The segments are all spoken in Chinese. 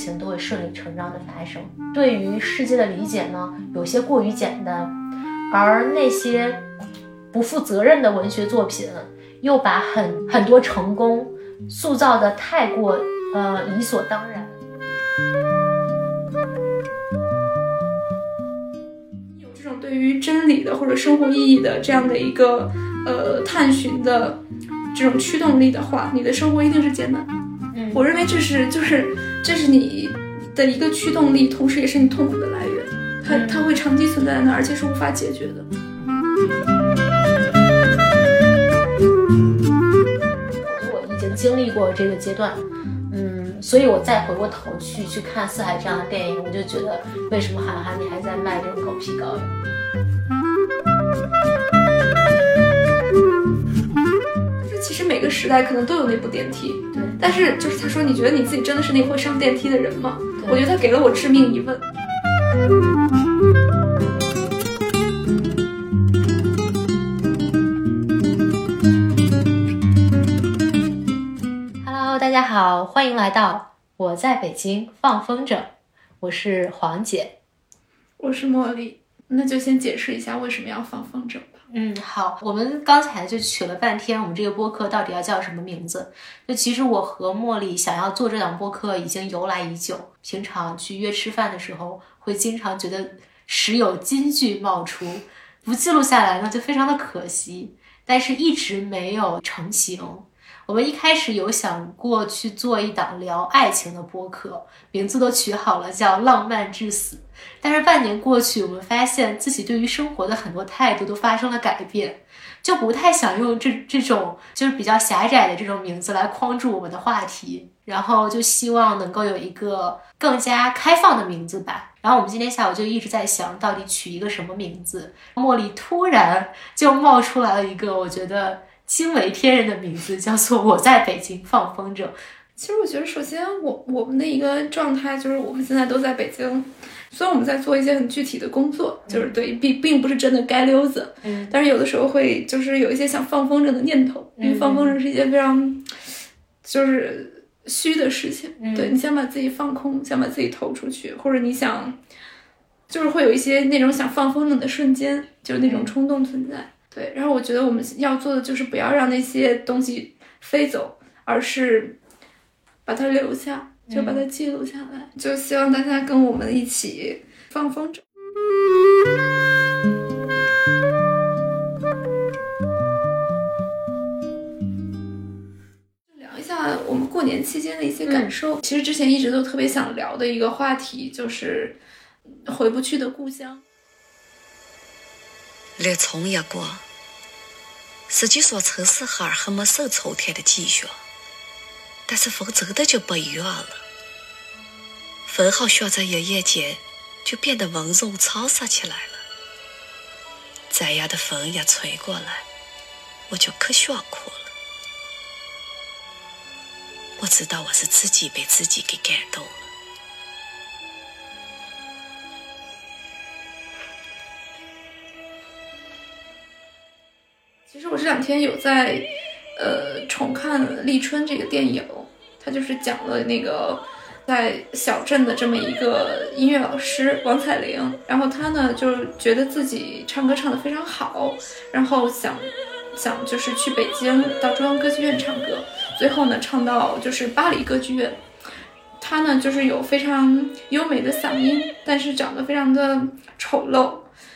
情都会顺理成章的发生。对于世界的理解呢，有些过于简单，而那些不负责任的文学作品，又把很很多成功塑造的太过呃理所当然。有这种对于真理的或者生活意义的这样的一个呃探寻的这种驱动力的话，你的生活一定是艰难。嗯我认为这是就是这是你的一个驱动力，同时也是你痛苦的来源。它嗯它会长期存在在那儿，而且是无法解决的。我已经经历过这个阶段，嗯，所以我再回过头去去看《四海》这样的电影，我就觉得为什么韩寒你还在卖这种狗皮膏药？就是其实每个时代可能都有那部电梯，对，但是就是他说，你觉得你自己真的是那个会上电梯的人吗？对我觉得他给了我致命一问。Hello，大家好，欢迎来到我在北京放风筝，我是黄姐。我是茉莉，那就先解释一下为什么要放风筝吧。嗯，好，我们刚才就取了半天，我们这个播客到底要叫什么名字？就其实我和茉莉想要做这档播客已经由来已久，平常去约吃饭的时候，会经常觉得时有金句冒出，不记录下来呢就非常的可惜，但是一直没有成型。我们一开始有想过去做一档聊爱情的播客，名字都取好了，叫《浪漫至死》。但是半年过去，我们发现自己对于生活的很多态度都发生了改变，就不太想用这这种就是比较狭窄的这种名字来框住我们的话题，然后就希望能够有一个更加开放的名字吧。然后我们今天下午就一直在想到底取一个什么名字，茉莉突然就冒出来了一个我觉得惊为天人的名字，叫做“我在北京放风筝”。其实我觉得，首先我我们的一个状态就是，我们现在都在北京，虽然我们在做一些很具体的工作，就是对并并不是真的街溜子，嗯。但是有的时候会就是有一些想放风筝的念头，因为放风筝是一件非常就是虚的事情，嗯。对你想把自己放空，想把自己投出去，或者你想就是会有一些那种想放风筝的瞬间，就是那种冲动存在。对，然后我觉得我们要做的就是不要让那些东西飞走，而是把它留下，就把它记录下来。就希望大家跟我们一起放风筝。聊一下我们过年期间的一些感受。其实之前一直都特别想聊的一个话题就是回不去的故乡。立春一过，实际上城市孩儿还没受秋天的积雪，但是风真的就不一样了。风好像在一夜间就变得温柔沧桑起来了。这样的风一吹过来，我就可想哭了。我知道我是自己被自己给感动了我这两天有在，呃，重看《立春》这个电影，它就是讲了那个在小镇的这么一个音乐老师王彩玲，然后她呢就觉得自己唱歌唱得非常好，然后想想就是去北京到中央歌剧院唱歌，最后呢唱到就是巴黎歌剧院。她呢就是有非常优美的嗓音，但是长得非常的丑陋，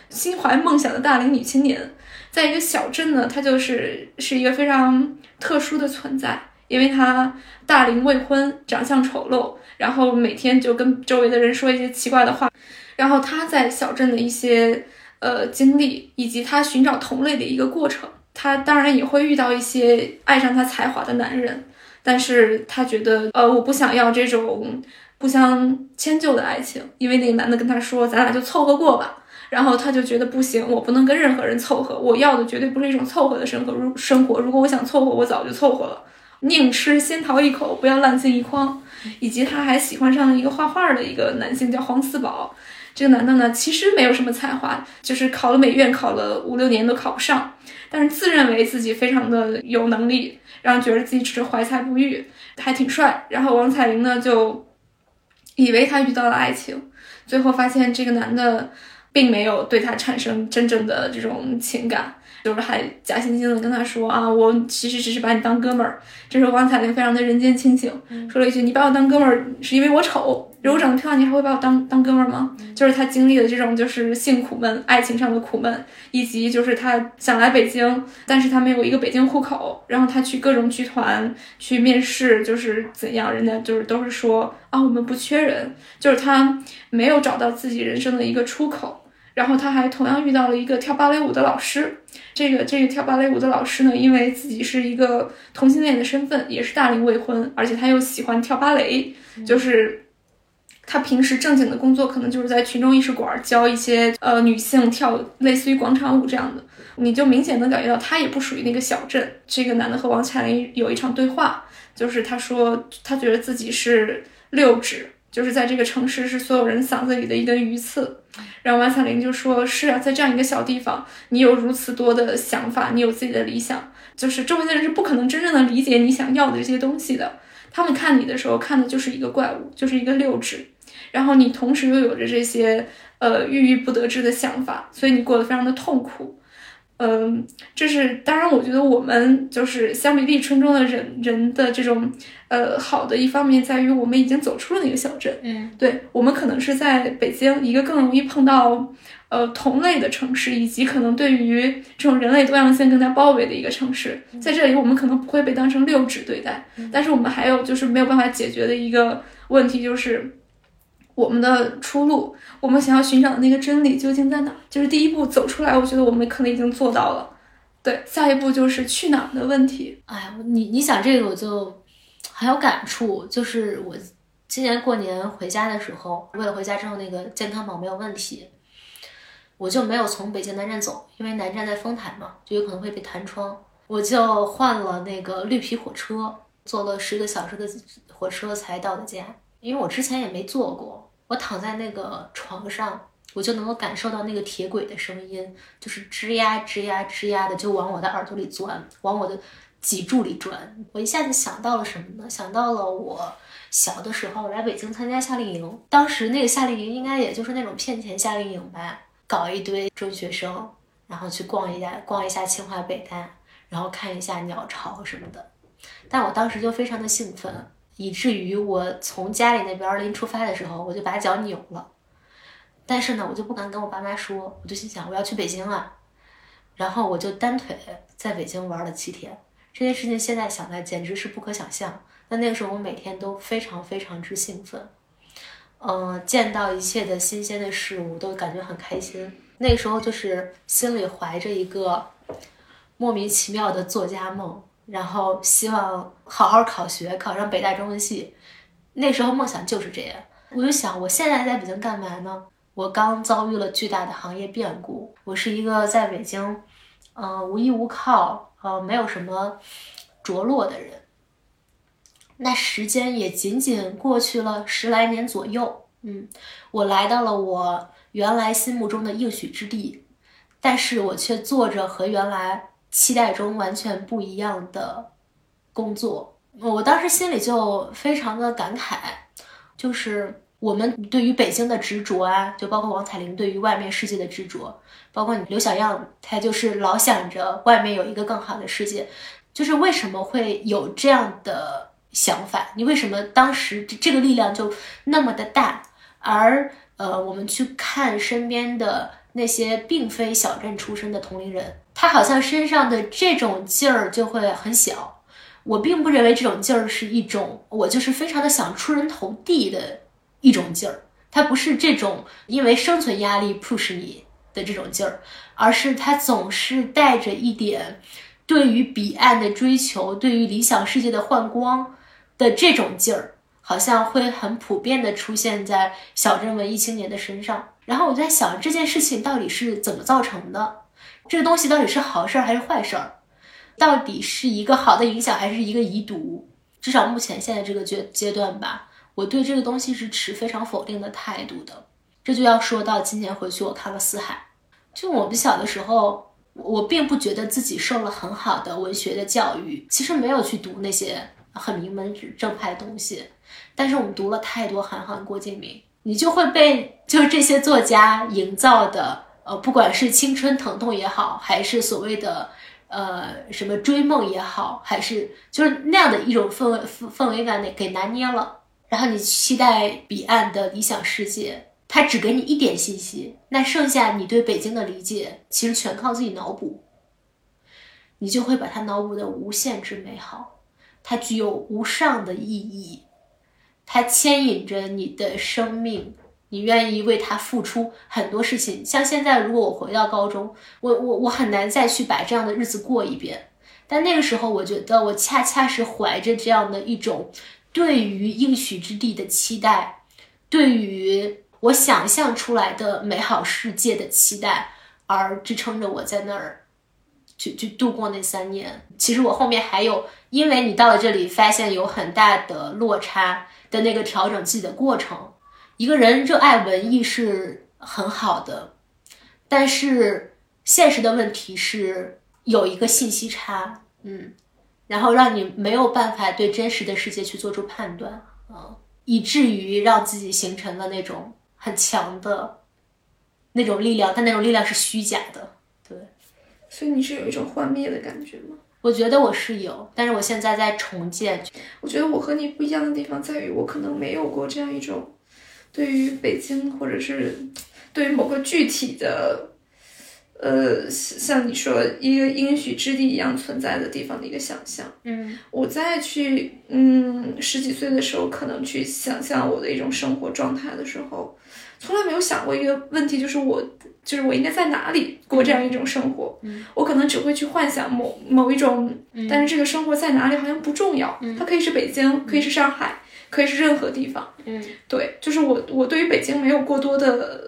心怀梦想的大龄女青年。在一个小镇呢，他就是是一个非常特殊的存在，因为他大龄未婚，长相丑陋，然后每天就跟周围的人说一些奇怪的话，然后他在小镇的一些呃经历，以及他寻找同类的一个过程，他当然也会遇到一些爱上他才华的男人，但是他觉得呃我不想要这种互相迁就的爱情，因为那个男的跟他说，咱俩就凑合过吧。然后他就觉得不行，我不能跟任何人凑合，我要的绝对不是一种凑合的生活。如生活，如果我想凑合，我早就凑合了。宁吃仙桃一口，不要烂醉一筐。以及他还喜欢上了一个画画的一个男性，叫黄四宝。这个男的呢，其实没有什么才华，就是考了美院，考了五六年都考不上，但是自认为自己非常的有能力，然后觉得自己只是怀才不遇，还挺帅。然后王彩玲呢，就以为他遇到了爱情，最后发现这个男的并没有对他产生真正的这种情感。就是还假惺惺的跟他说啊，我其实只是把你当哥们儿。这时候王彩玲非常的人间清醒，说了一句：“你把我当哥们儿是因为我丑，如果长得漂亮，你还会把我当当哥们儿吗？”就是他经历的这种就是性苦闷、爱情上的苦闷，以及就是他想来北京，但是他没有一个北京户口，然后他去各种剧团去面试，就是怎样，人家就是都是说啊，我们不缺人，就是他没有找到自己人生的一个出口。然后他还同样遇到了一个跳芭蕾舞的老师，这个这个跳芭蕾舞的老师呢，因为自己是一个同性恋的身份，也是大龄未婚，而且他又喜欢跳芭蕾，就是他平时正经的工作可能就是在群众艺术馆教一些呃女性跳类似于广场舞这样的，你就明显能感觉到他也不属于那个小镇。这个男的和王彩玲有一场对话，就是他说他觉得自己是六指。就是在这个城市，是所有人嗓子里的一根鱼刺。然后王彩玲就说：“是啊，在这样一个小地方，你有如此多的想法，你有自己的理想，就是周围的人是不可能真正的理解你想要的这些东西的。他们看你的时候，看的就是一个怪物，就是一个六指。然后你同时又有着这些呃郁郁不得志的想法，所以你过得非常的痛苦。”嗯，这是当然，我觉得我们就是相比立春中的人人的这种，呃，好的一方面在于我们已经走出了那个小镇。嗯，对我们可能是在北京一个更容易碰到呃同类的城市，以及可能对于这种人类多样性更加包围的一个城市。在这里，我们可能不会被当成六指对待，但是我们还有就是没有办法解决的一个问题就是。我们的出路，我们想要寻找的那个真理究竟在哪？就是第一步走出来，我觉得我们可能已经做到了。对，下一步就是去哪的问题。哎，你你想这个我就很有感触。就是我今年过年回家的时候，为了回家之后那个健康宝没有问题，我就没有从北京南站走，因为南站在丰台嘛，就有可能会被弹窗。我就换了那个绿皮火车，坐了十个小时的火车才到的家。因为我之前也没坐过，我躺在那个床上，我就能够感受到那个铁轨的声音，就是吱呀吱呀吱呀的，就往我的耳朵里钻，往我的脊柱里钻。我一下子想到了什么呢？想到了我小的时候来北京参加夏令营，当时那个夏令营应该也就是那种骗钱夏令营吧，搞一堆中学生，然后去逛一下逛一下清华北大，然后看一下鸟巢什么的。但我当时就非常的兴奋。以至于我从家里那边临出发的时候，我就把脚扭了。但是呢，我就不敢跟我爸妈说，我就心想我要去北京了。然后我就单腿在北京玩了七天。这件事情现在想来简直是不可想象。但那个时候我每天都非常非常之兴奋，嗯，见到一切的新鲜的事物都感觉很开心。那个时候就是心里怀着一个莫名其妙的作家梦。然后希望好好考学，考上北大中文系。那时候梦想就是这样。我就想，我现在在北京干嘛呢？我刚遭遇了巨大的行业变故。我是一个在北京，嗯，无依无靠，呃，没有什么着落的人。那时间也仅仅过去了十来年左右。嗯，我来到了我原来心目中的应许之地，但是我却做着和原来。期待中完全不一样的工作，我当时心里就非常的感慨，就是我们对于北京的执着啊，就包括王彩玲对于外面世界的执着，包括你刘小样，他就是老想着外面有一个更好的世界，就是为什么会有这样的想法？你为什么当时这个力量就那么的大？而呃，我们去看身边的那些并非小镇出身的同龄人。他好像身上的这种劲儿就会很小，我并不认为这种劲儿是一种我就是非常的想出人头地的一种劲儿，它不是这种因为生存压力 push 你的这种劲儿，而是它总是带着一点对于彼岸的追求，对于理想世界的幻光的这种劲儿，好像会很普遍的出现在小镇文艺青年的身上。然后我在想这件事情到底是怎么造成的。这个东西到底是好事儿还是坏事儿？到底是一个好的影响还是一个遗毒？至少目前现在这个阶阶段吧，我对这个东西是持非常否定的态度的。这就要说到今年回去我看了《四海》，就我们小的时候，我并不觉得自己受了很好的文学的教育，其实没有去读那些很名门正派的东西。但是我们读了太多韩寒、郭敬明，你就会被就是这些作家营造的，呃，不管是青春疼痛也好，还是所谓的呃什么追梦也好，还是就是那样的一种氛围氛氛围感给给拿捏了。然后你期待彼岸的理想世界，他只给你一点信息，那剩下你对北京的理解其实全靠自己脑补，你就会把它脑补的无限之美好，它具有无上的意义，它牵引着你的生命，你愿意为他付出很多事情。像现在，如果我回到高中，我我我很难再去把这样的日子过一遍，但那个时候，我觉得我恰恰是怀着这样的一种。对于应许之地的期待，对于我想象出来的美好世界的期待，而支撑着我在那儿，去去度过那三年。其实我后面还有，因为你到了这里，发现有很大的落差的那个调整自己的过程。一个人热爱文艺是很好的，但是现实的问题是有一个信息差，嗯。然后让你没有办法对真实的世界去做出判断啊，以至于让自己形成了那种很强的那种力量，但那种力量是虚假的。对，所以你是有一种幻灭的感觉吗？我觉得我是有，但是我现在在重建。我觉得我和你不一样的地方在于，我可能没有过这样一种对于北京，或者是对于某个具体的。呃，像你说一个应许之地一样存在的地方的一个想象，嗯，我再去，嗯，十几岁的时候可能去想象我的一种生活状态的时候，从来没有想过一个问题，就是我，就是我应该在哪里过这样一种生活，嗯，我可能只会去幻想某某一种，但是这个生活在哪里好像不重要，它可以是北京，可以是上海，可以是任何地方，嗯，对，就是我，我对于北京没有过多的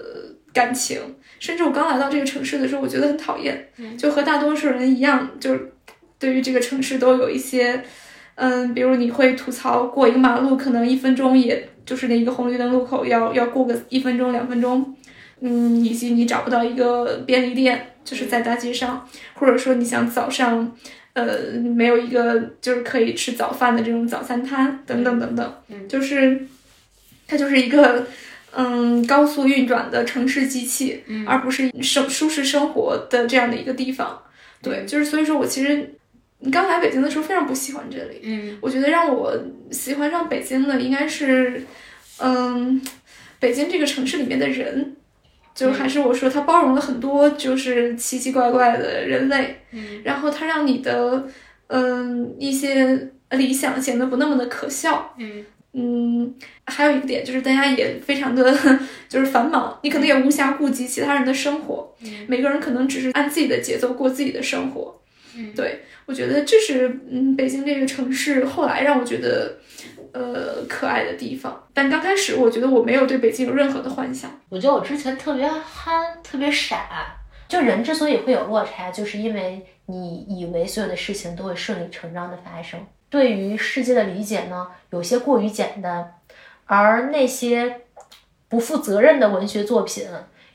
感情。甚至我刚来到这个城市的时候，我觉得很讨厌，就和大多数人一样，就是对于这个城市都有一些，嗯，比如你会吐槽过一个马路可能一分钟，也就是那一个红绿灯路口要要过个一分钟两分钟，嗯，以及你找不到一个便利店，就是在大街上，或者说你想早上，呃，没有一个就是可以吃早饭的这种早餐摊等等等等，就是它就是一个。嗯，高速运转的城市机器，而不是生舒适生活的这样的一个地方。对，就是所以说我其实你刚来北京的时候非常不喜欢这里。嗯，我觉得让我喜欢上北京的应该是，嗯，北京这个城市里面的人，就还是我说它包容了很多就是奇奇怪怪的人类。嗯，然后它让你的嗯一些理想显得不那么的可笑。嗯。嗯，还有一个点就是大家也非常的就是繁忙，你可能也无暇顾及其他人的生活，每个人可能只是按自己的节奏过自己的生活。嗯，对我觉得这是嗯北京这个城市后来让我觉得呃可爱的地方，但刚开始我觉得我没有对北京有任何的幻想。我觉得我之前特别憨，特别傻，就人之所以会有落差，就是因为你以为所有的事情都会顺理成章的发生。对于世界的理解呢，有些过于简单，而那些不负责任的文学作品，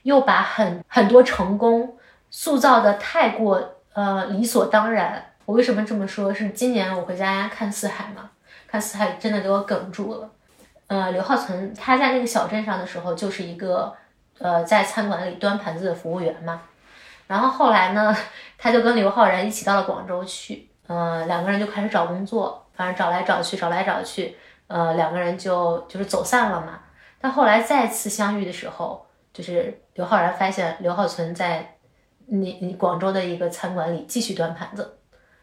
又把很很多成功塑造的太过呃理所当然。我为什么这么说？是今年我回家看四海嘛，看四海真的给我哽住了。呃，刘浩存他在那个小镇上的时候，就是一个呃在餐馆里端盘子的服务员嘛，然后后来呢，他就跟刘昊然一起到了广州去。呃，两个人就开始找工作，反正找来找去，找来找去，呃，两个人就就是走散了嘛。但后来再次相遇的时候，就是刘昊然发现刘浩存在你你广州的一个餐馆里继续端盘子。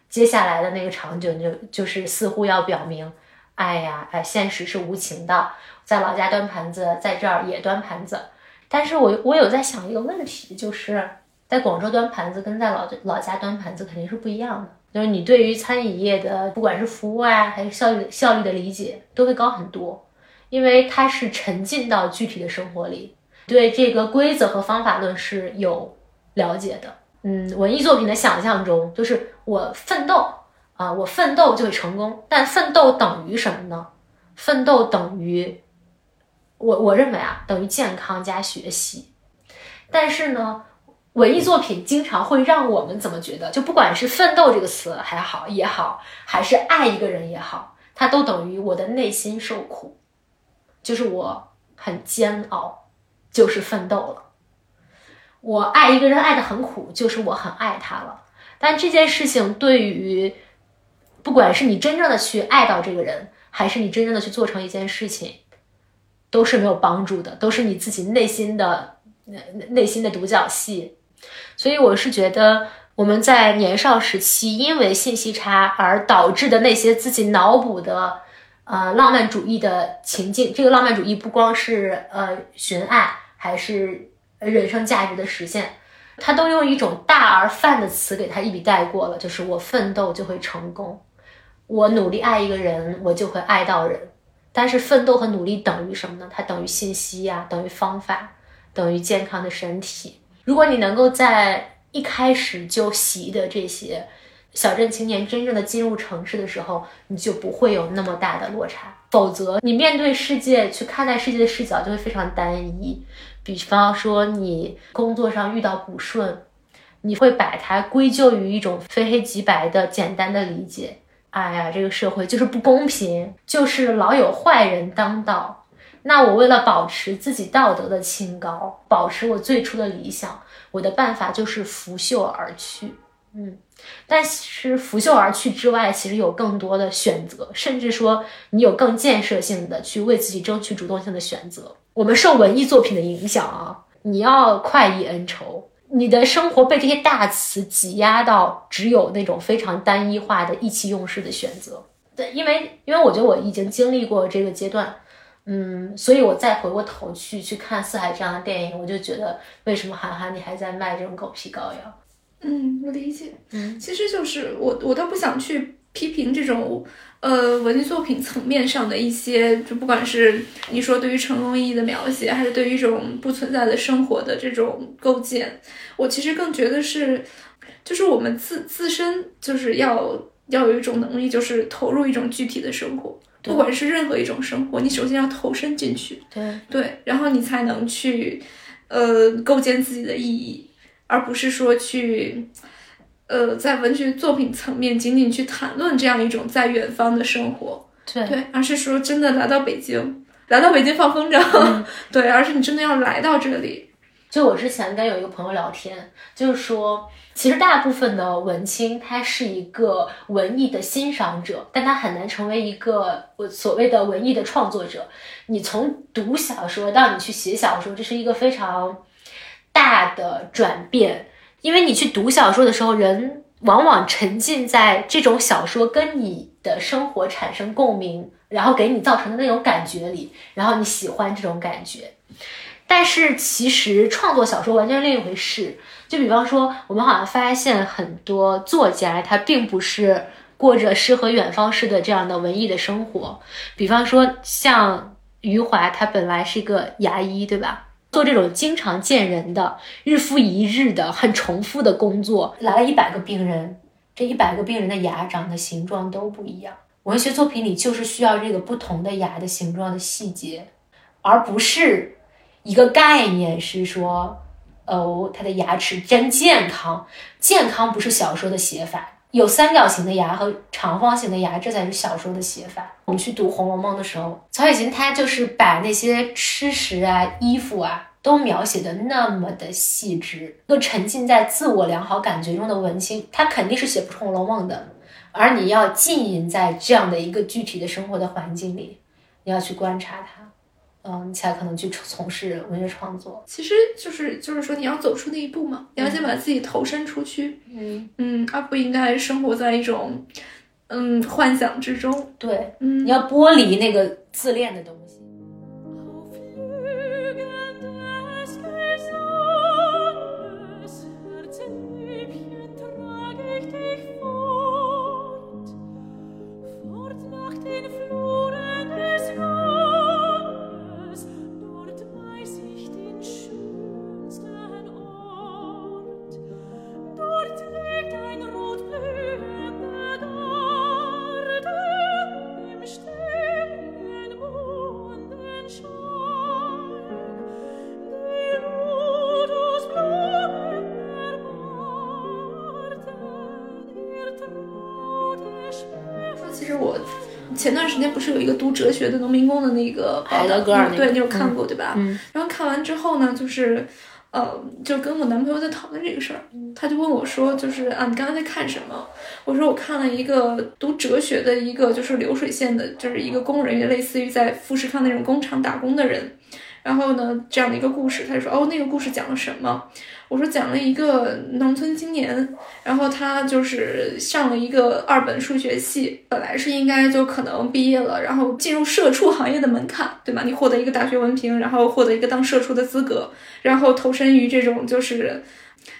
接下来的那个场景就就是似乎要表明，哎呀，哎，现实是无情的，在老家端盘子，在这儿也端盘子。但是我我有在想一个问题，就是在广州端盘子跟在老老家端盘子肯定是不一样的。就是你对于餐饮业的，不管是服务啊，还是效率效率的理解，都会高很多，因为它是沉浸到具体的生活里，对这个规则和方法论是有了解的。嗯，文艺作品的想象中，就是我奋斗啊，我奋斗就会成功，但奋斗等于什么呢？奋斗等于我我认为啊，等于健康加学习，但是呢？文艺作品经常会让我们怎么觉得？就不管是奋斗这个词还好也好，还是爱一个人也好，它都等于我的内心受苦。就是我很煎熬，就是奋斗了。我爱一个人爱的很苦，就是我很爱他了。但这件事情对于，不管是你真正的去爱到这个人，还是你真正的去做成一件事情，都是没有帮助的，都是你自己内心的内内心的独角戏。所以我是觉得，我们在年少时期因为信息差而导致的那些自己脑补的，呃，浪漫主义的情境。这个浪漫主义不光是呃寻爱，还是人生价值的实现。他都用一种大而泛的词给他一笔带过了，就是我奋斗就会成功，我努力爱一个人，我就会爱到人。但是奋斗和努力等于什么呢？它等于信息呀，等于方法，等于健康的身体。如果你能够在一开始就习得这些，小镇青年真正的进入城市的时候，你就不会有那么大的落差。否则，你面对世界去看待世界的视角就会非常单一。比方说，你工作上遇到不顺，你会把它归咎于一种非黑即白的简单的理解。哎呀，这个社会就是不公平，就是老有坏人当道。那我为了保持自己道德的清高，保持我最初的理想，我的办法就是拂袖而去。嗯，但是拂袖而去之外，其实有更多的选择，甚至说你有更建设性的去为自己争取主动性的选择。我们受文艺作品的影响啊，你要快意恩仇，你的生活被这些大词挤压到只有那种非常单一化的意气用事的选择。对，因为因为我觉得我已经经历过这个阶段，嗯，所以我再回过头去去看《四海》这样的电影，我就觉得为什么韩寒你还在卖这种狗皮膏药？嗯，我理解。嗯，其实就是我我都不想去批评这种。呃，文艺作品层面上的一些，就不管是你说对于成功意义的描写，还是对于一种不存在的生活的这种构建，我其实更觉得是，就是我们自自身就是要要有一种能力，就是投入一种具体的生活，不管是任何一种生活，你首先要投身进去，对对，然后你才能去呃构建自己的意义，而不是说去。呃，在文学作品层面，仅仅去谈论这样一种在远方的生活，对对，而是说真的来到北京，来到北京放风筝，对，而是你真的要来到这里。就我之前跟有一个朋友聊天，就是说，其实大部分的文青他是一个文艺的欣赏者，但他很难成为一个我所谓的文艺的创作者。你从读小说到你去写小说，这是一个非常大的转变。因为你去读小说的时候，人往往沉浸在这种小说跟你的生活产生共鸣，然后给你造成的那种感觉里，然后你喜欢这种感觉。但是其实创作小说完全是另一回事。就比方说，我们好像发现很多作家他并不是过着诗和远方式的这样的文艺的生活。比方说像余华，他本来是一个牙医，对吧？做这种经常见人的、日复一日的、很重复的工作，来了一百个病人，这一百个病人的牙长的形状都不一样。文学作品里就是需要这个不同的牙的形状的细节，而不是一个概念，是说，哦，他的牙齿真健康。健康不是小说的写法，有三角形的牙和长方形的牙，这才是小说的写法。我们去读《红楼梦》的时候，曹雪芹他就是把那些吃食啊、衣服啊都描写的那么的细致。一个沉浸在自我良好感觉中的文青，他肯定是写不出《红楼梦》的。而你要浸淫在这样的一个具体的生活的环境里，你要去观察它，嗯，你才可能去从事文学创作。其实就是就是说，你要走出那一步嘛，你要先把自己投身出去，嗯嗯，而不应该生活在一种。嗯，幻想之中，对，嗯，你要剥离那个自恋的东西。学的农民工的那个报道海德格尔那个对，你有看过对吧？嗯然后看完之后呢，就是，呃，就跟我男朋友在讨论这个事儿，嗯他就问我说，就是啊，你刚刚在看什么？我说我看了一个读哲学的一个就是流水线的，就是一个工人，也类似于在富士康那种工厂打工的人。然后呢，这样的一个故事，他就说，哦，那个故事讲了什么？我说讲了一个农村青年，然后他就是上了一个二本数学系，本来是应该就可能毕业了，然后进入社畜行业的门槛，对吧？你获得一个大学文凭，然后获得一个当社畜的资格，然后投身于这种就是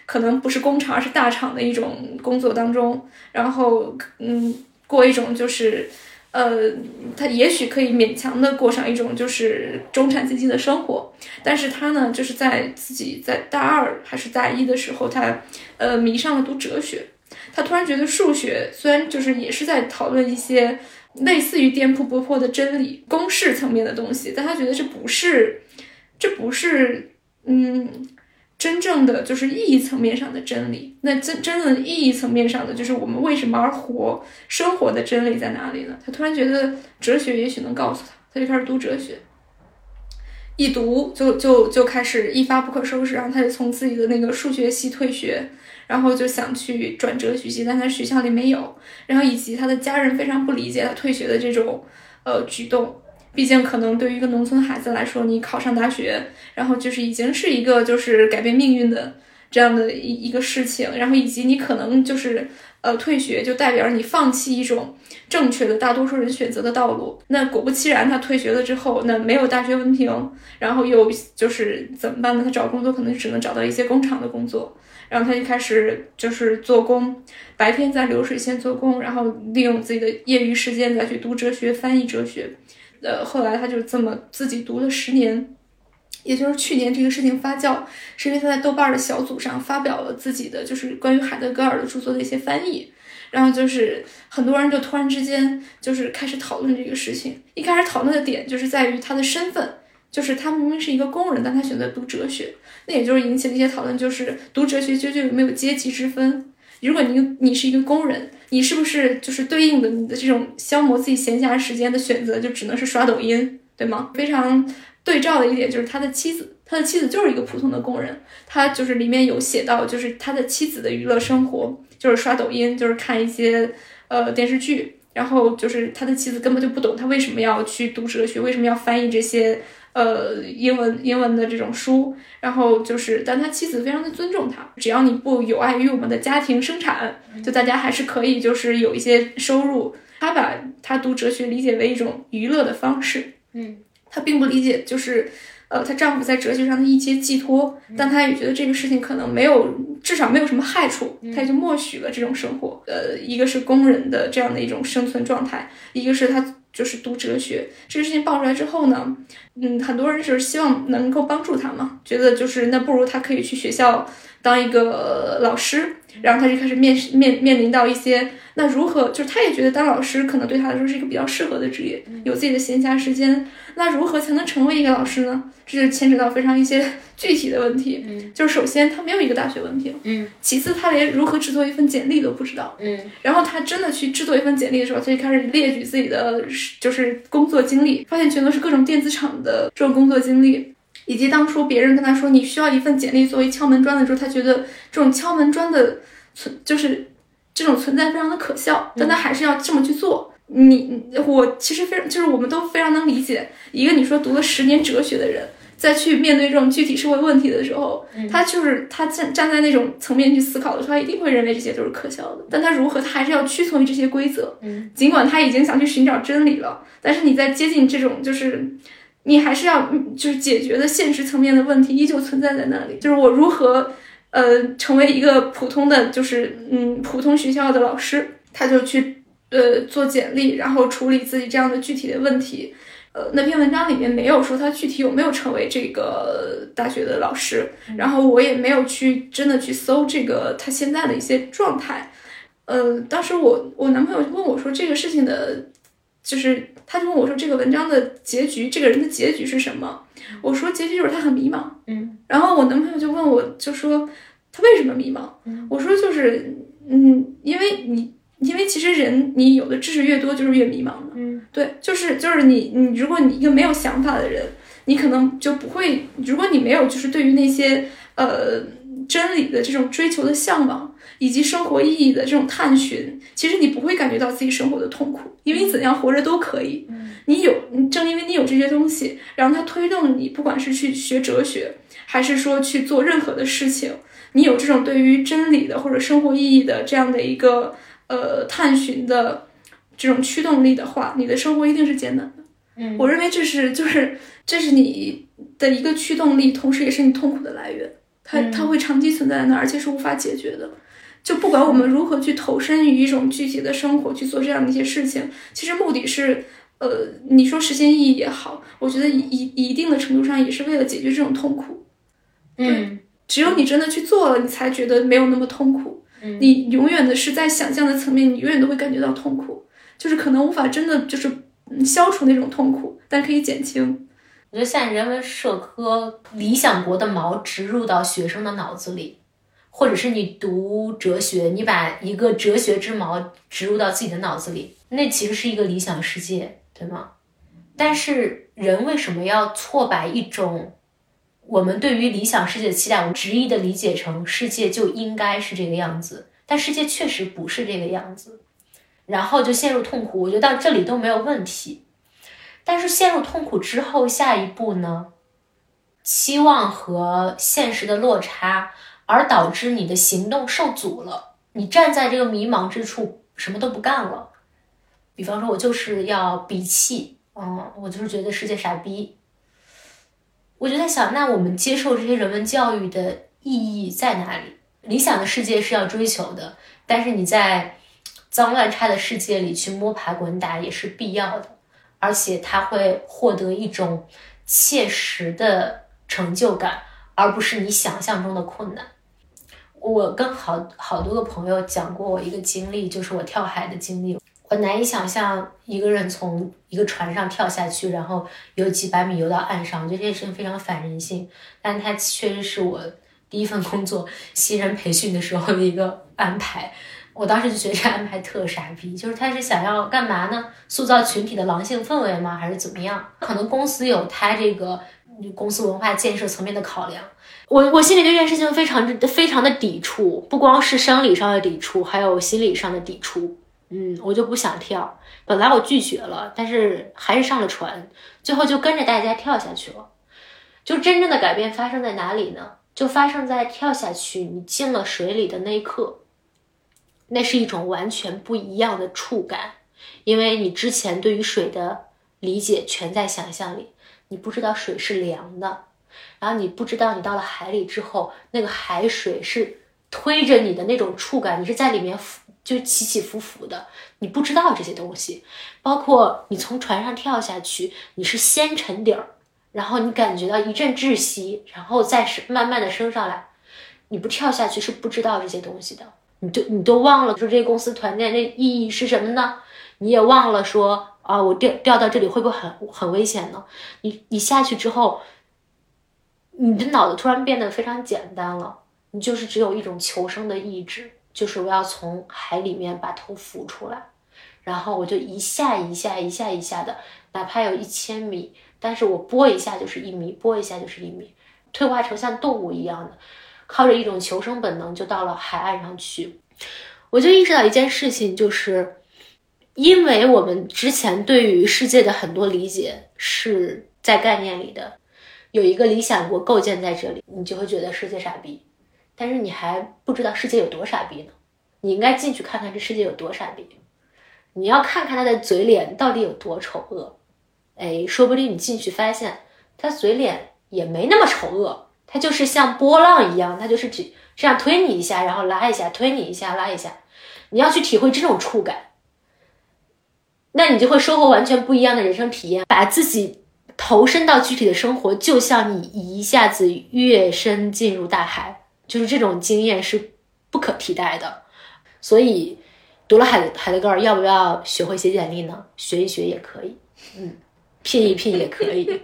可能不是工厂，而是大厂的一种工作当中，然后嗯，过一种就是。呃，他也许可以勉强的过上一种就是中产阶级的生活，但是他呢，就是在自己在大二还是大一的时候，他呃迷上了读哲学。他突然觉得数学虽然就是也是在讨论一些类似于颠扑不破的真理、公式层面的东西，但他觉得这不是，这不是嗯真正的就是意义层面上的真理。那真真正的意义层面上的就是我们为什么而活，生活的真理在哪里呢？他突然觉得哲学也许能告诉他，他就开始读哲学。一读就就就开始一发不可收拾，然后他就从自己的那个数学系退学，然后就想去转哲学系，但他学校里没有，然后以及他的家人非常不理解他退学的这种呃举动，毕竟可能对于一个农村孩子来说，你考上大学，然后就是已经是一个就是改变命运的这样的一一个事情，然后以及你可能就是呃退学就代表你放弃一种正确的大多数人选择的道路。那果不其然，他退学了之后，那没有大学文凭，然后又就是怎么办呢？他找工作可能只能找到一些工厂的工作，然后他就开始就是做工，白天在流水线做工，然后利用自己的业余时间再去读哲学、翻译哲学。呃，后来他就这么自己读了十年。也就是去年这个事情发酵，是因为他在豆瓣的小组上发表了自己的就是关于海德格尔的著作的一些翻译，然后就是很多人就突然之间就是开始讨论这个事情。一开始讨论的点就是在于他的身份，就是他明明是一个工人，但他选择读哲学，那也就是引起了一些讨论，就是读哲学究竟有没有阶级之分？如果你你是一个工人，你是不是就是对应的你的这种消磨自己闲暇时间的选择就只能是刷抖音，对吗？非常对照的一点就是他的妻子，他的妻子就是一个普通的工人，他就是里面有写到，就是他的妻子的娱乐生活就是刷抖音，就是看一些呃电视剧，然后就是他的妻子根本就不懂他为什么要去读哲学，为什么要翻译这些呃英文英文的这种书，然后就是，但他妻子非常的尊重他，只要你不有碍于我们的家庭生产，就大家还是可以就是有一些收入。他把他读哲学理解为一种娱乐的方式，嗯，他并不理解就是。呃，她丈夫在哲学上的一些寄托，但她也觉得这个事情可能没有，至少没有什么害处，她也就默许了这种生活。呃，一个是工人的这样的一种生存状态，一个是她就是读哲学。这个事情爆出来之后呢，嗯，很多人就是希望能够帮助他嘛，觉得就是那不如他可以去学校当一个老师，然后他就开始面试面面临到一些。那如何？就是他也觉得当老师可能对他来说是一个比较适合的职业，有自己的闲暇时间。那如何才能成为一个老师呢？这就牵扯到非常一些 具体的问题。嗯，就是首先他没有一个大学文凭，嗯，其次他连如何制作一份简历都不知道，嗯，然后他真的去制作一份简历的时候，他就开始列举自己的就是工作经历，发现全都是各种电子厂的这种工作经历。以及当初别人跟他说你需要一份简历作为敲门砖的时候，他觉得这种敲门砖的存就是。这种存在非常的可笑，但他还是要这么去做。你我其实非常就是我们都非常能理解，一个你说读了十年哲学的人，再去面对这种具体社会问题的时候，他就是他站站在那种层面去思考的时候，他一定会认为这些都是可笑的。但他如何，他还是要屈从于这些规则。嗯，尽管他已经想去寻找真理了，但是你在接近这种就是。你还是要就是解决的现实层面的问题依旧存在在那里，就是我如何呃成为一个普通的就是嗯普通学校的老师，他就去呃做简历，然后处理自己这样的具体的问题。呃，那篇文章里面没有说他具体有没有成为这个大学的老师，然后我也没有去真的去搜这个他现在的一些状态。呃，当时我我男朋友就问我说这个事情的，就是他就问我说这个文章的结局，这个人的结局是什么？我说结局就是他很迷茫。嗯，然后我男朋友就问我就说他为什么迷茫？我说就是嗯，因为你因为其实人你有的知识越多，就是越迷茫的。嗯，对，就是就是你你如果你一个没有想法的人，你可能就不会，如果你没有就是对于那些呃真理的这种追求的向往，以及生活意义的这种探寻，其实你不会感觉到自己生活的痛苦，因为你怎样活着都可以。你有，正因为你有这些东西，然后它推动你，不管是去学哲学，还是说去做任何的事情，你有这种对于真理的或者生活意义的这样的一个呃探寻的这种驱动力的话，你的生活一定是艰难的。嗯我认为这是就是这是你的一个驱动力，同时也是你痛苦的来源。它它会长期存在在那儿，而且是无法解决的。就不管我们如何去投身于一种具体的生活去做这样的一些事情，其实目的是，呃，你说实现意义也好，我觉得一一一定的程度上也是为了解决这种痛苦。嗯只有你真的去做了，你才觉得没有那么痛苦。嗯你永远的是在想象的层面，你永远都会感觉到痛苦，就是可能无法真的就是嗯消除那种痛苦，但可以减轻。我觉得现在人文社科理想国的毛植入到学生的脑子里，或者是你读哲学，你把一个哲学之毛植入到自己的脑子里，那其实是一个理想世界，对吗？但是人为什么要错把一种我们对于理想世界的期待，我们执意的理解成世界就应该是这个样子，但世界确实不是这个样子，然后就陷入痛苦。我觉得到这里都没有问题。但是陷入痛苦之后，下一步呢？期望和现实的落差，而导致你的行动受阻了。你站在这个迷茫之处，什么都不干了。比方说，我就是要鄙弃，嗯，我就是觉得世界傻逼。我就在想，那我们接受这些人文教育的意义在哪里？理想的世界是要追求的，但是你在脏乱差的世界里去摸爬滚打也是必要的。而且他会获得一种切实的成就感，而不是你想象中的困难。我跟好好多个朋友讲过我一个经历，就是我跳海的经历。我难以想象一个人从一个船上跳下去，然后游几百米游到岸上，我觉得这件事情非常反人性。但它确实是我第一份工作新人培训的时候的一个安排。我当时就觉得这安排特傻逼，就是他是想要干嘛呢？塑造群体的狼性氛围吗？还是怎么样？可能公司有他这个公司文化建设层面的考量。我我心里对这件事情非常非常的抵触，不光是生理上的抵触，还有心理上的抵触。嗯，我就不想跳。本来我拒绝了，但是还是上了船，最后就跟着大家跳下去了。就真正的改变发生在哪里呢？就发生在跳下去，你进了水里的那一刻。那是一种完全不一样的触感，因为你之前对于水的理解全在想象里，你不知道水是凉的，然后你不知道你到了海里之后，那个海水是推着你的那种触感，你是在里面浮，就起起伏伏的，你不知道这些东西，包括你从船上跳下去，你是先沉底儿，然后你感觉到一阵窒息，然后再是慢慢的升上来，你不跳下去是不知道这些东西的。你都你都忘了说这个公司团建的意义是什么呢？你也忘了说啊，我掉掉到这里会不会很很危险呢？你你下去之后，你的脑子突然变得非常简单了，你就是只有一种求生的意志，就是我要从海里面把头浮出来，然后我就一下一下一下一下的，哪怕有一千米，但是我拨一下就是一米，拨一下就是一米，退化成像动物一样的。靠着一种求生本能，就到了海岸上去。我就意识到一件事情，就是因为我们之前对于世界的很多理解是在概念里的，有一个理想国构建在这里，你就会觉得世界傻逼。但是你还不知道世界有多傻逼呢，你应该进去看看这世界有多傻逼。你要看看他的嘴脸到底有多丑恶，哎，说不定你进去发现他嘴脸也没那么丑恶。它就是像波浪一样，它就是只这样推你一下，然后拉一下，推你一下，拉一下。你要去体会这种触感，那你就会收获完全不一样的人生体验。把自己投身到具体的生活，就像你一下子跃身进入大海，就是这种经验是不可替代的。所以，读了海海德格尔，要不要学会写简历呢？学一学也可以，嗯，拼一拼也可以。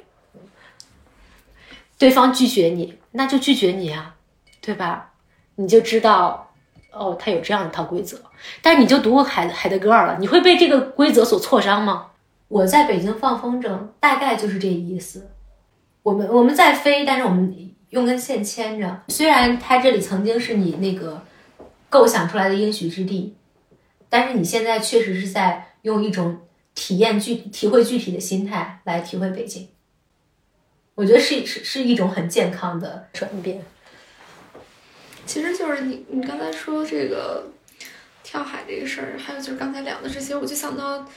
对方拒绝你，那就拒绝你啊，对吧？你就知道哦，他有这样一套规则。但是你就读海海德格尔了，你会被这个规则所挫伤吗？我在北京放风筝，大概就是这意思。我们我们在飞，但是我们用根线牵着。虽然它这里曾经是你那个构想出来的应许之地，但是你现在确实是在用一种体验具体会具体的心态来体会北京。我觉得是是是一种很健康的转变。其实就是你你刚才说这个跳海这个事儿，还有就是刚才聊的这些，我就想到。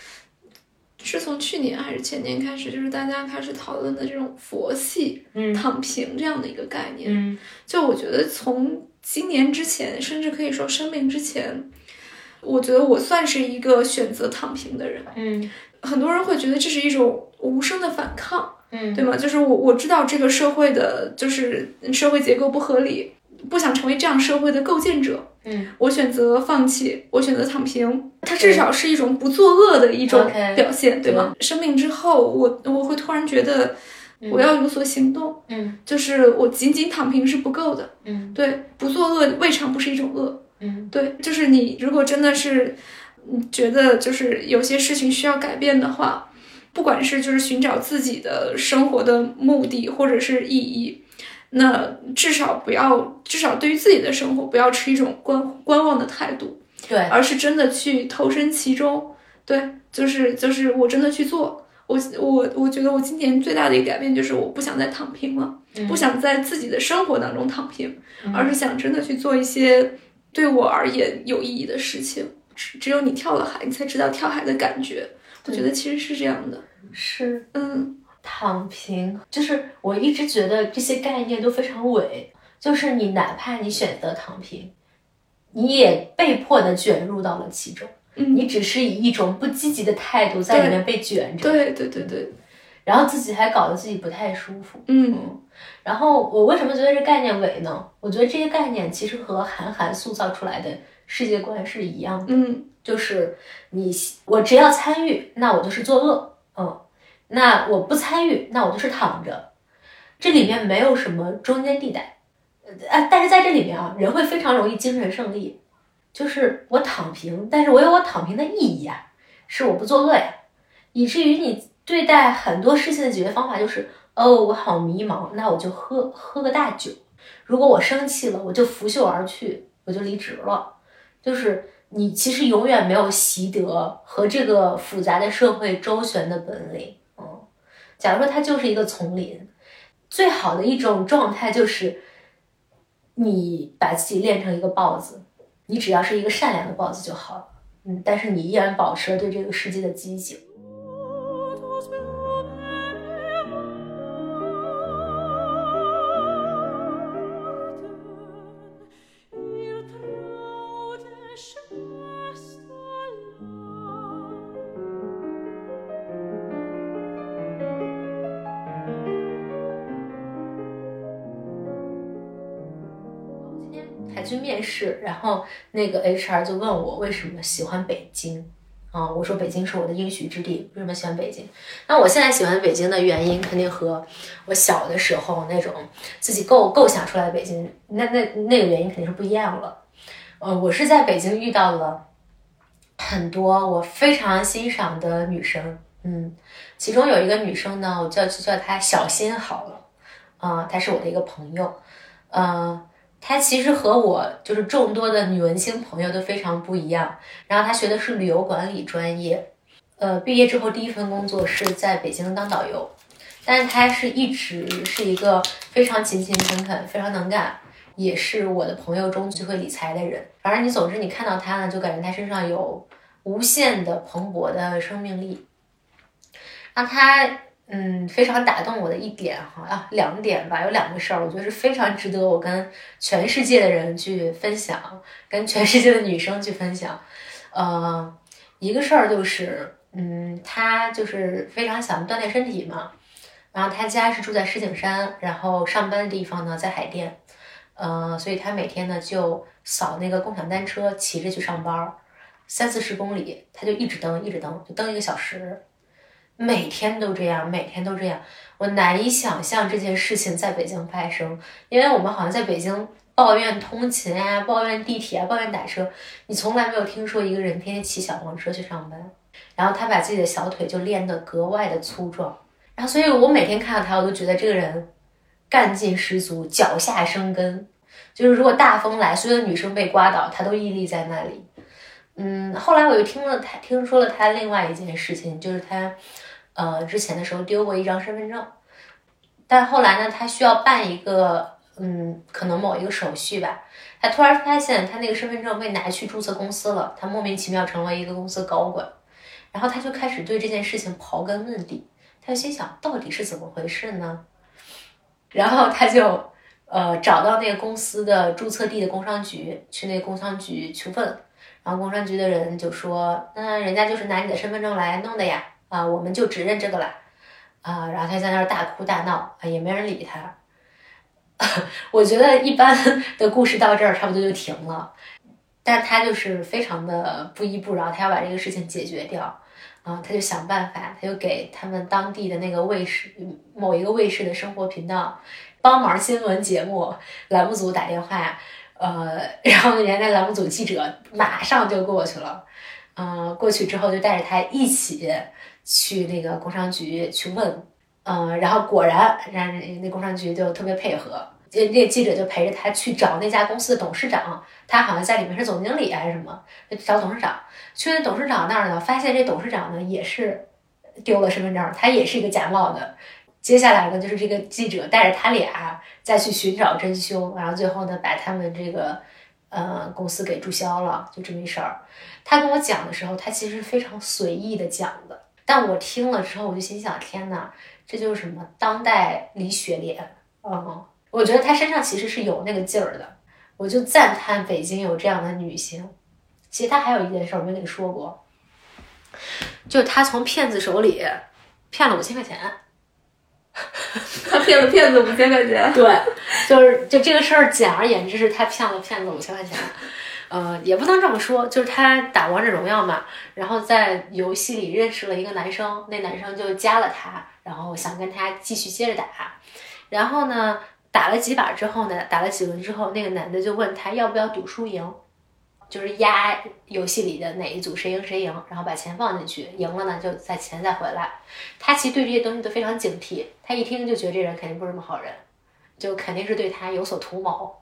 是从去年还是前年开始，就是大家开始讨论的这种佛系、嗯躺平这样的一个概念。嗯，就我觉得从今年之前，甚至可以说生病之前，我觉得我算是一个选择躺平的人。嗯，很多人会觉得这是一种无声的反抗。嗯，对吗？就是我我知道这个社会的，就是社会结构不合理，不想成为这样社会的构建者。嗯，我选择放弃，我选择躺平，它至少是一种不作恶的一种表现，对吗？生病之后，我我会突然觉得我要有所行动，嗯，就是我仅仅躺平是不够的，嗯，对，不作恶未尝不是一种恶，嗯，对，就是你如果真的是觉得就是有些事情需要改变的话，不管是就是寻找自己的生活的目的或者是意义。那至少不要，至少对于自己的生活，不要持一种观观望的态度，对，而是真的去投身其中，对，就是就是我真的去做，我我我觉得我今年最大的一个改变就是我不想再躺平了，不想在自己的生活当中躺平，而是想真的去做一些对我而言有意义的事情。只只有你跳了海，你才知道跳海的感觉。我觉得其实是这样的，是，嗯。躺平就是我一直觉得这些概念都非常伪，就是你哪怕你选择躺平，你也被迫的卷入到了其中，嗯，你只是以一种不积极的态度在里面被卷着，对对对对，然后自己还搞得自己不太舒服，嗯，然后我为什么觉得这概念伪呢？我觉得这些概念其实和韩寒塑造出来的世界观是一样的，嗯，就是你我只要参与，那我就是作恶，嗯。那我不参与，那我就是躺着，这里面没有什么中间地带，呃，但是在这里面啊，人会非常容易精神胜利，就是我躺平，但是我有我躺平的意义啊，是我不作恶呀，以至于你对待很多事情的解决方法就是，哦，我好迷茫，那我就喝喝个大酒，如果我生气了，我就拂袖而去，我就离职了，就是你其实永远没有习得和这个复杂的社会周旋的本领。嗯假如说它就是一个丛林，最好的一种状态就是你把自己练成一个豹子，你只要是一个善良的豹子就好了。嗯，但是你依然保持了对这个世界的激情。然后那个 HR 就问我为什么喜欢北京啊？我说北京是我的应许之地，为什么喜欢北京？那我现在喜欢北京的原因，肯定和我小的时候那种自己构构想出来的北京，那那那个原因肯定是不一样了。呃，我是在北京遇到了很多我非常欣赏的女生，嗯，其中有一个女生呢，我叫就叫她小新好了，啊，她是我的一个朋友，嗯。她其实和我就是众多的女文青朋友都非常不一样。然后她学的是旅游管理专业，呃，毕业之后第一份工作是在北京当导游。但是她是一直是一个非常勤勤恳恳、非常能干，也是我的朋友中最会理财的人。反正你总之你看到她呢，就感觉她身上有无限的蓬勃的生命力。让她。嗯，非常打动我的一点哈啊，两点吧，有两个事儿，我觉得是非常值得我跟全世界的人去分享，跟全世界的女生去分享。呃，一个事儿就是，嗯，他就是非常想锻炼身体嘛，然后他家是住在石景山，然后上班的地方呢在海淀，呃，所以他每天呢就扫那个共享单车，骑着去上班，三四十公里，他就一直蹬，一直蹬，就蹬一个小时。每天都这样，每天都这样，我难以想象这件事情在北京发生，因为我们好像在北京抱怨通勤啊，抱怨地铁啊，抱怨打车，你从来没有听说一个人天天骑小黄车去上班。然后他把自己的小腿就练得格外的粗壮，然后所以我每天看到他，我都觉得这个人干劲十足，脚下生根。就是如果大风来，所有的女生被刮倒，他都屹立在那里。嗯，后来我又听了他听说了他另外一件事情，就是他呃之前的时候丢过一张身份证，但后来呢，他需要办一个嗯可能某一个手续吧，他突然发现他那个身份证被拿去注册公司了，他莫名其妙成为一个公司高管。然后他就开始对这件事情刨根问底，他心想到底是怎么回事呢？然后他就呃找到那个公司的注册地的工商局，去那个工商局去问，然后工商局的人就说，那人家就是拿你的身份证来弄的呀，啊，我们就只认这个了，啊，然后他在那儿大哭大闹，啊，也没人理他。我觉得一般的故事到这儿差不多就停了。但他就是非常的不依不饶，他要把这个事情解决掉，啊，他就想办法，他就给他们当地的那个卫视某一个卫视的生活频道帮忙新闻节目栏目组打电话，呃，然后人家栏目组记者马上就过去了，嗯，过去之后就带着他一起去那个工商局去问，嗯，然后果然，让那工商局就特别配合。这这记者就陪着他去找那家公司的董事长，他好像在里面是总经理还是什么，找董事长。去那董事长那儿呢，发现这董事长呢也是丢了身份证，他也是一个假冒的。接下来呢，就是这个记者带着他俩再去寻找真凶，然后最后呢，把他们这个呃公司给注销了，就这么一事儿。他跟我讲的时候，他其实非常随意的讲的，但我听了之后，我就心想：天哪，这就是什么当代李雪莲，嗯。我觉得她身上其实是有那个劲儿的，我就赞叹北京有这样的女性。其实她还有一件事我没跟你说过，就她从骗子手里骗了五千块钱。她骗了骗子五千块钱？对，就是就这个事儿，简而言之是她骗了骗子五千块钱。呃，也不能这么说，就是他打王者荣耀嘛，然后在游戏里认识了一个男生，那男生就加了他，然后想跟他继续接着打，然后呢？打了几把之后呢？打了几轮之后，那个男的就问他要不要赌输赢，就是压游戏里的哪一组谁赢谁赢，然后把钱放进去，赢了呢就再钱再回来。他其实对这些东西都非常警惕，他一听就觉得这人肯定不是什么好人，就肯定是对他有所图谋。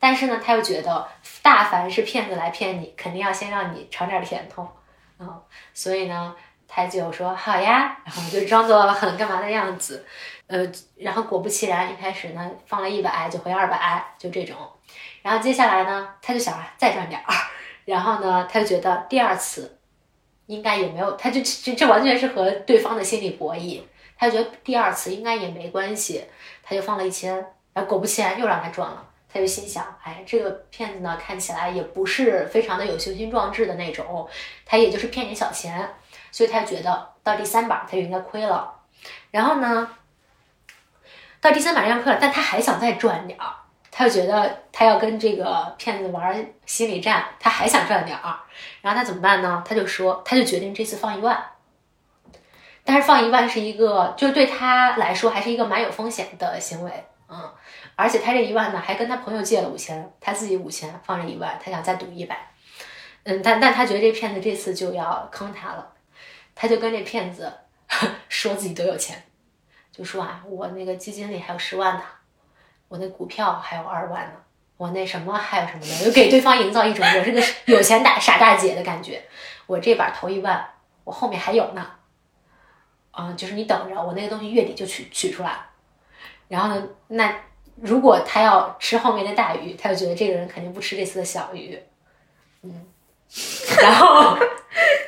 但是呢，他又觉得大凡是骗子来骗你，肯定要先让你尝点甜头，嗯，所以呢，他就说好呀，然后就装作很干嘛的样子。呃，然后果不其然，一开始呢放了一百就回二百，就这种。然后接下来呢，他就想再赚点儿，然后呢他就觉得第二次应该也没有，他就这这完全是和对方的心理博弈。他就觉得第二次应该也没关系，他就放了一千，然后果不其然又让他赚了。他就心想，哎，这个骗子呢看起来也不是非常的有雄心壮志的那种，他也就是骗点小钱，所以他觉得到第三把他就应该亏了。然后呢？到第三把上课了，但他还想再赚点儿，他就觉得他要跟这个骗子玩心理战，他还想赚点儿，然后他怎么办呢？他就说，他就决定这次放一万，但是放一万是一个，就对他来说还是一个蛮有风险的行为，嗯，而且他这一万呢，还跟他朋友借了五千，他自己五千放着一万，他想再赌一百，嗯，但但他觉得这骗子这次就要坑他了，他就跟这骗子 说自己多有钱。就说啊，我那个基金里还有十万呢，我那股票还有二万呢，我那什么还有什么的，就给对方营造一种我是个有钱大傻大姐的感觉。我这把投一万，我后面还有呢，啊，就是你等着，我那个东西月底就取取出来。然后呢，那如果他要吃后面的大鱼，他就觉得这个人肯定不吃这次的小鱼，嗯，然后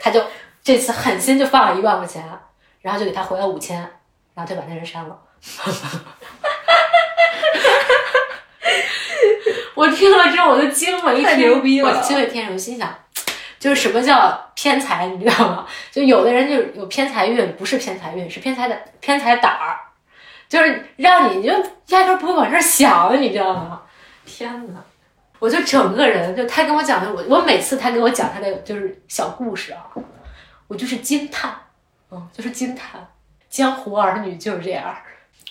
他就这次狠心就放了一万块钱，然后就给他回了五千。然后就把那人删了。我听了之后我就惊了，一太牛逼了！我惊为天人，我心想，就是什么叫偏财，你知道吗？就有的人就有偏财运，不是偏财运，是偏财的偏财胆儿，就是让你就压根不会往这想，你知道吗？天哪！我就整个人就他跟我讲的，我我每次他给我讲他的就是小故事啊，我就是惊叹，嗯，就是惊叹。江湖儿女就是这样，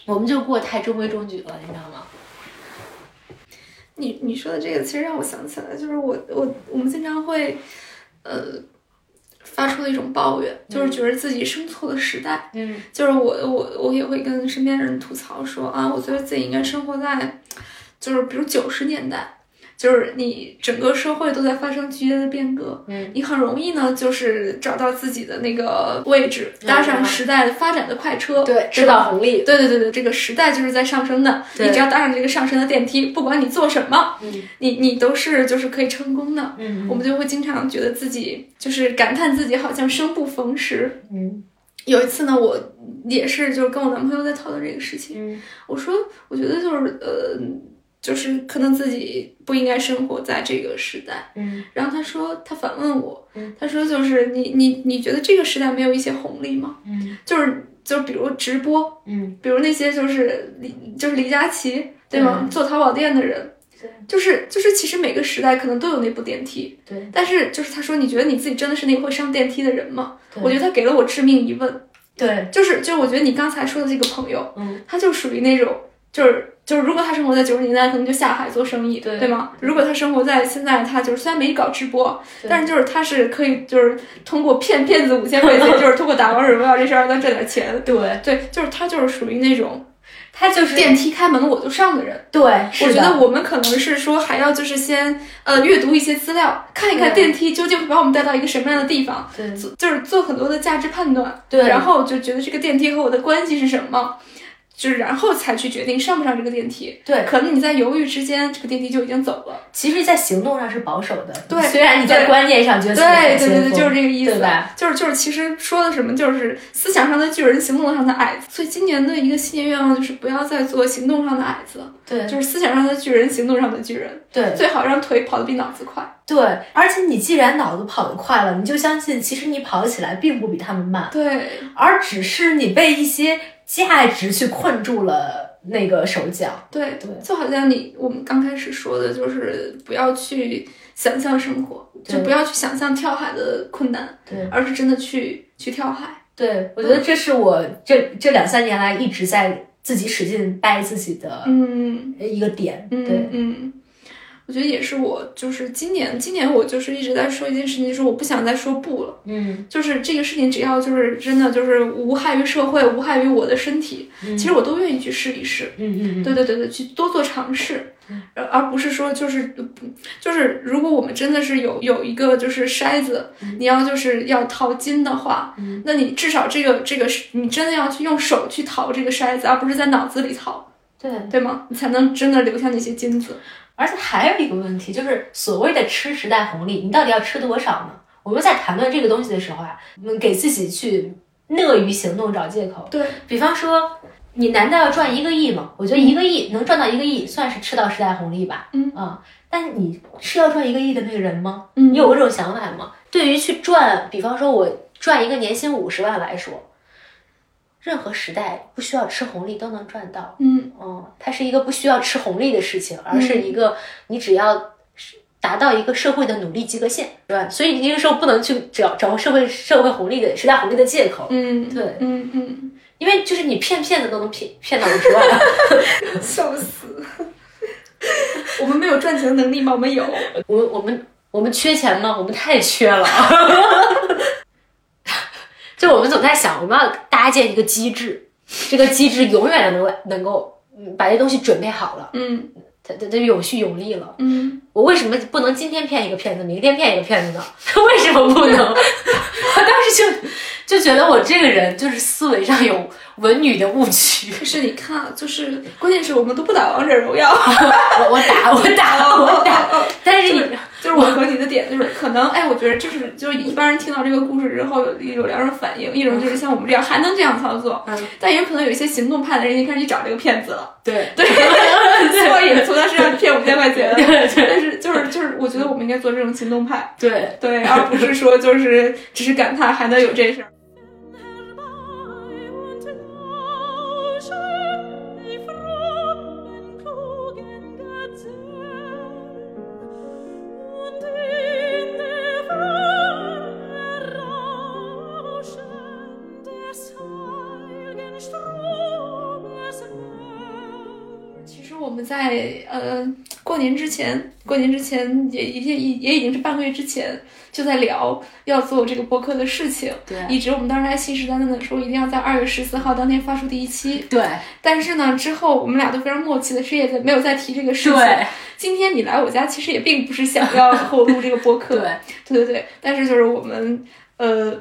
我们就过太中规中矩了，你知道吗？你你说的这个，其实让我想起来，就是我我我们经常会，呃，发出了一种抱怨，就是觉得自己生错了时代。嗯就是我我我也会跟身边人吐槽说啊，我觉得自己应该生活在，就是比如九十年代，就是你整个社会都在发生剧烈的变革，嗯你很容易呢就是找到自己的那个位置，搭上时代发展的快车，对，吃到？红利。对对对对，这个时代就是在上升的，你只要搭上这个上升的电梯，不管你做什么，嗯你你都是就是可以成功的。嗯我们就会经常觉得自己就是感叹自己好像生不逢时。嗯有一次呢，我也是就是跟我男朋友在讨论这个事情，嗯我说我觉得就是呃，就是可能自己不应该生活在这个时代。嗯然后他说，他反问我嗯，他说就是你你你觉得这个时代没有一些红利吗？嗯就是就比如直播，嗯，比如那些就是李就是李佳琦对吗？嗯做淘宝店的人对，就是就是其实每个时代可能都有那部电梯，对，但是就是他说你觉得你自己真的是那个会上电梯的人吗？我觉得他给了我致命疑问，对，就是就是我觉得你刚才说的这个朋友，嗯，他就属于那种就是。就是如果他生活在九十年代，可能就下海做生意，对对吗？如果他生活在现在，他就是虽然没搞直播，但是就是他是可以就是通过骗骗子五千块钱，就是通过打王者荣耀这事儿让他挣点钱。对，对，就是他就是属于那种他就是电梯开门我就上的人。对，我觉得我们可能是说还要就是先呃阅读一些资料，看一看电梯究竟会把我们带到一个什么样的地方，对就是做很多的价值判断，对然后就觉得这个电梯和我的关系是什么。就是然后才去决定上不上这个电梯，对可能你在犹豫之间，这个电梯就已经走了。其实，在行动上是保守的。对虽然你在观念上觉得对对对对，就是这个意思对吧？就是就是，其实说的什么，就是思想上的巨人，行动上的矮子。所以今年的一个新年愿望就是不要再做行动上的矮子，对就是思想上的巨人，行动上的巨人。对最好让腿跑得比脑子快。对，而且你既然脑子跑得快了，你就相信其实你跑起来并不比他们慢，对而只是你被一些价值去困住了那个手脚。对对就好像你我们刚开始说的，就是不要去想象生活，就不要去想象跳海的困难，对而是真的去去跳海。对，我觉得这是我这这两三年来一直在自己使劲掰自己的嗯一个点。嗯对，嗯。我觉得也是我，就是今年，今年我就是一直在说一件事情，就是我不想再说不了。嗯就是这个事情，只要就是真的就是无害于社会，无害于我的身体，其实我都愿意去试一试。嗯嗯嗯，对对对对，去多做尝试，而而不是说就是就是，如果我们真的是有有一个就是筛子，你要就是要淘金的话，那你至少这个这个是你真的要去用手去淘这个筛子，而不是在脑子里淘，对。对吗？你才能真的留下那些金子。而且还有一个问题，就是所谓的吃时代红利，你到底要吃多少呢？我们在谈论这个东西的时候啊，我们给自己去乐于行动找借口。对，比方说，你难道要赚一个亿吗？我觉得一个亿能赚到一个亿，算是吃到时代红利吧。嗯啊，但你是要赚一个亿的那个人吗？嗯你有过这种想法吗？对于去赚，比方说我赚一个年薪五十万来说，任何时代不需要吃红利都能赚到。嗯嗯，它是一个不需要吃红利的事情，而是一个你只要达到一个社会的努力及格线，对吧？所以你这个时候不能去找找社会社会红利的时代红利的借口，嗯，对嗯嗯，因为就是你骗骗子都能骗骗到五十万，笑死。我们没有赚钱的能力吗？我们有。我们我们我们缺钱吗？我们太缺了。就我们总在想，我们要搭建一个机制，这个机制永远能够能够嗯把这东西准备好了，嗯它它它有序有力了。嗯，我为什么不能今天骗一个骗子，明天骗一个骗子呢？为什么不能？我当时就就觉得我这个人就是思维上有文女的误区。可是你看啊，就是关键是我们都不打王者荣耀。我我打我打我打，但是你就是我和你的点就是可能，哎，我觉得就是就是一般人听到这个故事之后有有两种反应，一种就是像我们这样还能这样操作，嗯。但也有可能有一些行动派的人已经开始去找这个骗子了，对。对，所以从他身上骗五千块钱，但是就是就是我觉得我们应该做这种行动派，对。对，而不是说就是只是感叹还能有这事儿。在呃过年之前，过年之前也也也也已经是半个月之前就在聊要做这个播客的事情，对。一直我们当时还信誓旦旦的说一定要在二月十四号当天发出第一期，对。但是呢之后我们俩都非常默契的，谁也在没有再提这个事情。对。今天你来我家，其实也并不是想要和我录这个播客，对，对对对，但是就是我们呃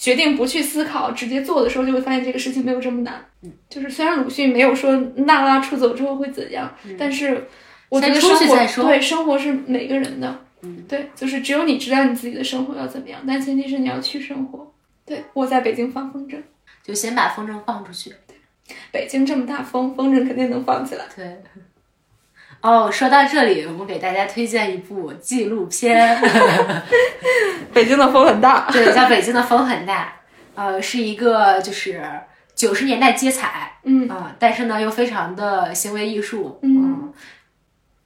决定不去思考，直接做的时候，就会发现这个事情没有这么难。嗯，就是虽然鲁迅没有说娜拉出走之后会怎样，但是我觉得生活对生活是每个人的，嗯，对，就是只有你知道你自己的生活要怎么样，但前提是你要去生活。对，我在北京放风筝，就先把风筝放出去。北京这么大风，风筝肯定能放起来。对。哦，说到这里，我们给大家推荐一部纪录片，北京的风很大，对，叫《北京的风很大》，呃，是一个就是九十年代街采，嗯，啊、但是呢又非常的行为艺术，嗯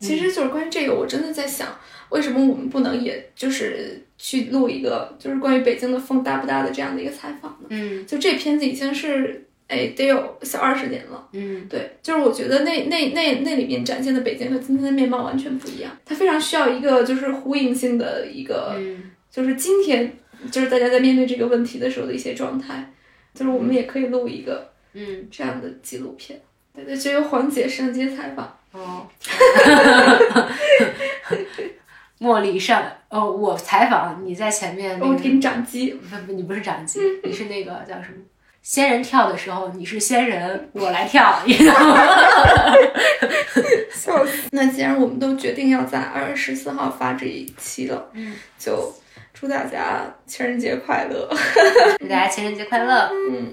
其实就是关于这个，我真的在想，为什么我们不能也就是去录一个就是关于北京的风大不大的这样的一个采访呢？嗯。就这片子已经是哎得有小二十年了。嗯对，就是我觉得那那那那里面展现的北京和今天的面貌完全不一样，它非常需要一个就是呼应性的一个，嗯就是今天就是大家在面对这个问题的时候的一些状态，就是我们也可以录一个嗯，这样的纪录片。对对，就由黄姐上街采访。哦，茉莉上哦，我采访你在前面那个，我给你掌机，不不，你不是掌机，你是那个叫什么？仙人跳的时候，你是仙人，我来跳，你知道吗？笑死！那既然我们都决定要在二月十四号发这一期了，嗯，就祝大家情人节快乐。祝大家情人节快乐，嗯。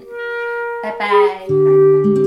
拜拜。嗯。